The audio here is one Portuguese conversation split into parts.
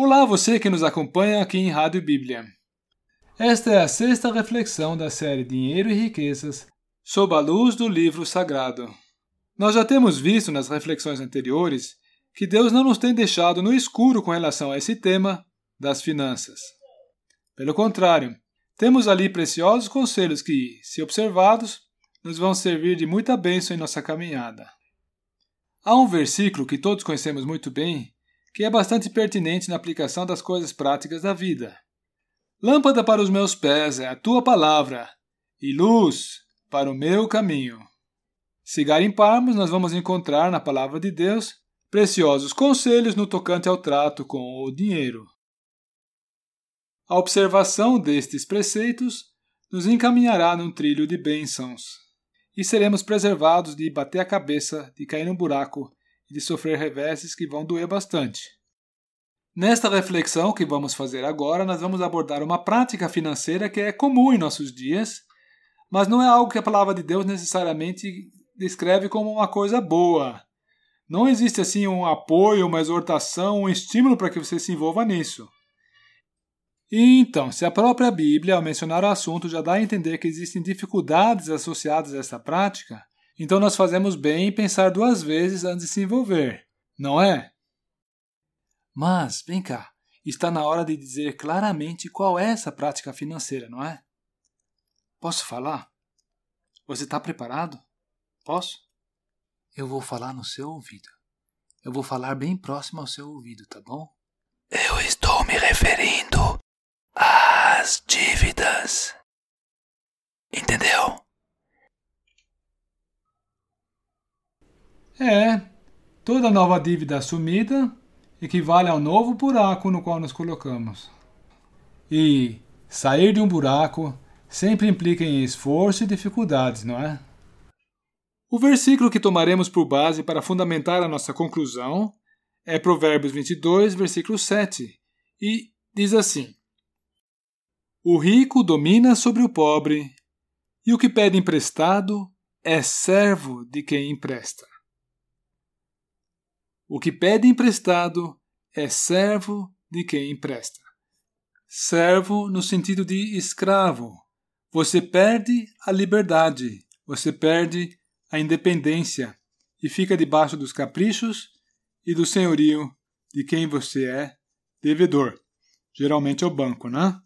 Olá, você que nos acompanha aqui em Rádio Bíblia. Esta é a sexta reflexão da série Dinheiro e Riquezas, sob a luz do livro sagrado. Nós já temos visto nas reflexões anteriores que Deus não nos tem deixado no escuro com relação a esse tema das finanças. Pelo contrário, temos ali preciosos conselhos que, se observados, nos vão servir de muita bênção em nossa caminhada. Há um versículo que todos conhecemos muito bem, que é bastante pertinente na aplicação das coisas práticas da vida. Lâmpada para os meus pés é a tua palavra, e luz para o meu caminho. Se garimparmos, nós vamos encontrar na palavra de Deus preciosos conselhos no tocante ao trato com o dinheiro. A observação destes preceitos nos encaminhará num trilho de bênçãos e seremos preservados de bater a cabeça, de cair num buraco e de sofrer reveses que vão doer bastante. Nesta reflexão que vamos fazer agora, nós vamos abordar uma prática financeira que é comum em nossos dias, mas não é algo que a palavra de Deus necessariamente descreve como uma coisa boa. Não existe assim um apoio, uma exortação, um estímulo para que você se envolva nisso. E então, se a própria Bíblia, ao mencionar o assunto, já dá a entender que existem dificuldades associadas a essa prática, então nós fazemos bem em pensar duas vezes antes de se envolver, não é? Mas, vem cá, está na hora de dizer claramente qual é essa prática financeira, não é? Posso falar? Você está preparado? Posso? Eu vou falar no seu ouvido. Eu vou falar bem próximo ao seu ouvido, tá bom? Eu estou me referindo as dívidas. Entendeu? É, toda nova dívida assumida equivale ao novo buraco no qual nos colocamos. E sair de um buraco sempre implica em esforço e dificuldades, não é? O versículo que tomaremos por base para fundamentar a nossa conclusão é Provérbios 22, versículo 7, e diz assim: o rico domina sobre o pobre, e o que pede emprestado é servo de quem empresta. O que pede emprestado é servo de quem empresta. Servo no sentido de escravo. Você perde a liberdade, você perde a independência e fica debaixo dos caprichos e do senhorio de quem você é devedor. Geralmente é o banco, né?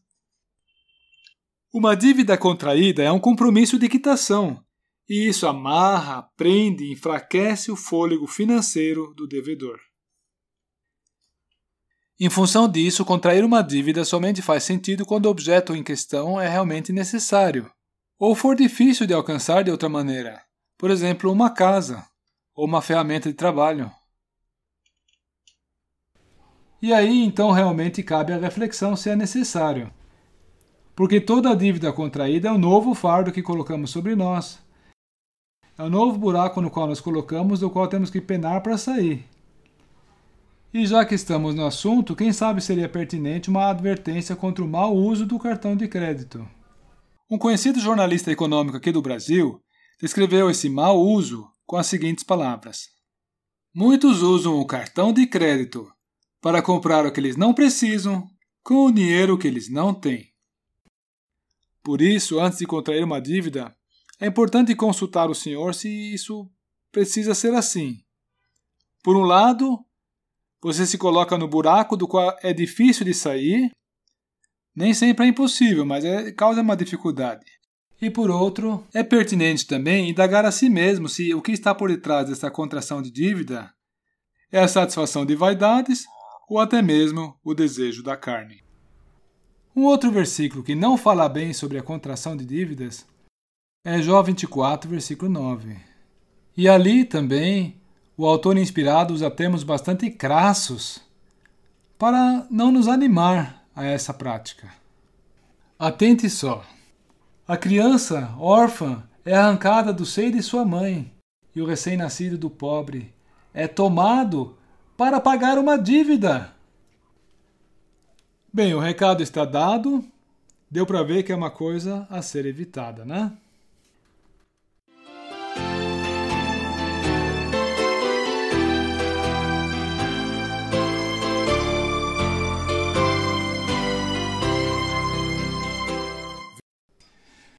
Uma dívida contraída é um compromisso de quitação, e isso amarra, prende e enfraquece o fôlego financeiro do devedor. Em função disso, contrair uma dívida somente faz sentido quando o objeto em questão é realmente necessário, ou for difícil de alcançar de outra maneira, por exemplo, uma casa ou uma ferramenta de trabalho. E aí então realmente cabe a reflexão se é necessário porque toda dívida contraída é um novo fardo que colocamos sobre nós. É um novo buraco no qual nos colocamos, do qual temos que penar para sair. E já que estamos no assunto, quem sabe seria pertinente uma advertência contra o mau uso do cartão de crédito. Um conhecido jornalista econômico aqui do Brasil descreveu esse mau uso com as seguintes palavras: Muitos usam o cartão de crédito para comprar o que eles não precisam com o dinheiro que eles não têm. Por isso, antes de contrair uma dívida, é importante consultar o senhor se isso precisa ser assim. Por um lado, você se coloca no buraco do qual é difícil de sair. Nem sempre é impossível, mas é, causa uma dificuldade. E por outro, é pertinente também indagar a si mesmo se o que está por detrás dessa contração de dívida é a satisfação de vaidades ou até mesmo o desejo da carne. Um outro versículo que não fala bem sobre a contração de dívidas é Jó 24, versículo 9. E ali também o autor inspirado usa termos bastante crassos para não nos animar a essa prática. Atente só. A criança órfã é arrancada do seio de sua mãe e o recém-nascido do pobre é tomado para pagar uma dívida. Bem, o recado está dado. Deu para ver que é uma coisa a ser evitada, né?